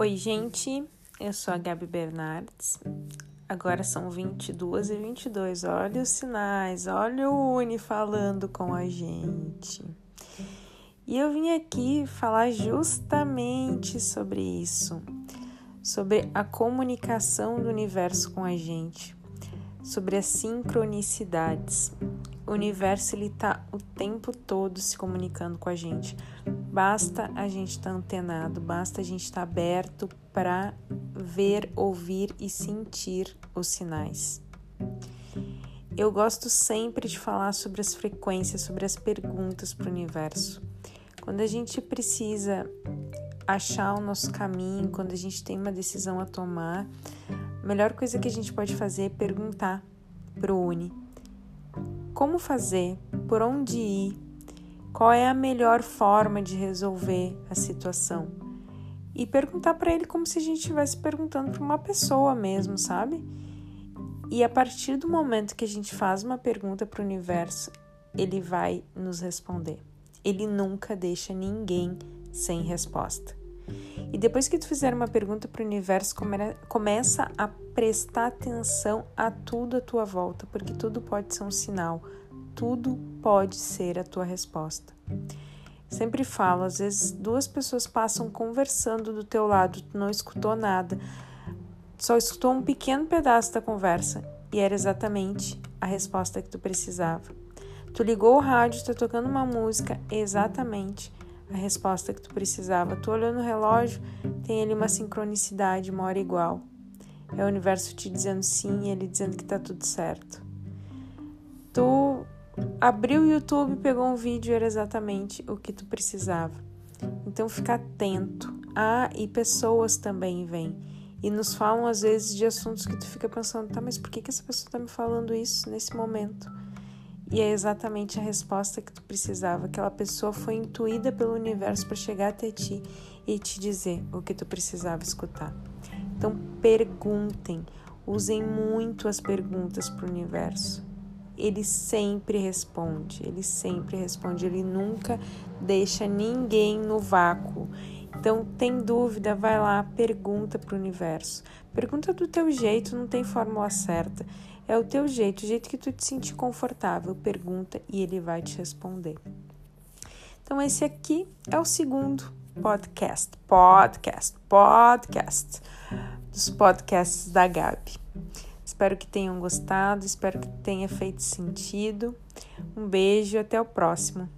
Oi, gente, eu sou a Gabi Bernardes. Agora são 22 e 22. Olha os sinais, olha o Uni falando com a gente. E eu vim aqui falar justamente sobre isso, sobre a comunicação do universo com a gente, sobre as sincronicidades. O universo ele tá o tempo todo se comunicando com a gente. Basta a gente estar tá antenado, basta a gente estar tá aberto para ver, ouvir e sentir os sinais. Eu gosto sempre de falar sobre as frequências, sobre as perguntas para o universo. Quando a gente precisa achar o nosso caminho, quando a gente tem uma decisão a tomar, a melhor coisa que a gente pode fazer é perguntar para o Uni como fazer, por onde ir, qual é a melhor forma de resolver a situação. E perguntar para ele como se a gente estivesse perguntando para uma pessoa mesmo, sabe? E a partir do momento que a gente faz uma pergunta para o universo, ele vai nos responder. Ele nunca deixa ninguém sem resposta. E depois que tu fizer uma pergunta para o universo, come, começa a prestar atenção a tudo à tua volta, porque tudo pode ser um sinal, tudo pode ser a tua resposta. Sempre falo, às vezes duas pessoas passam conversando do teu lado, tu não escutou nada, só escutou um pequeno pedaço da conversa e era exatamente a resposta que tu precisava. Tu ligou o rádio, tá tocando uma música, exatamente a resposta que tu precisava. Tu olhou no relógio, tem ali uma sincronicidade, uma hora igual. É o universo te dizendo sim e ele dizendo que tá tudo certo. Tu abriu o YouTube, pegou um vídeo, era exatamente o que tu precisava. Então fica atento. Ah, e pessoas também vêm e nos falam às vezes de assuntos que tu fica pensando, tá, mas por que, que essa pessoa tá me falando isso nesse momento? E é exatamente a resposta que tu precisava. Aquela pessoa foi intuída pelo universo para chegar até ti e te dizer o que tu precisava escutar. Então perguntem, usem muito as perguntas para o universo. Ele sempre responde, ele sempre responde, ele nunca deixa ninguém no vácuo. Então, tem dúvida, vai lá, pergunta para o universo. Pergunta do teu jeito, não tem fórmula certa. É o teu jeito, o jeito que tu te sentir confortável. Pergunta e ele vai te responder. Então, esse aqui é o segundo podcast, podcast, podcast dos podcasts da Gabi. Espero que tenham gostado, espero que tenha feito sentido. Um beijo e até o próximo.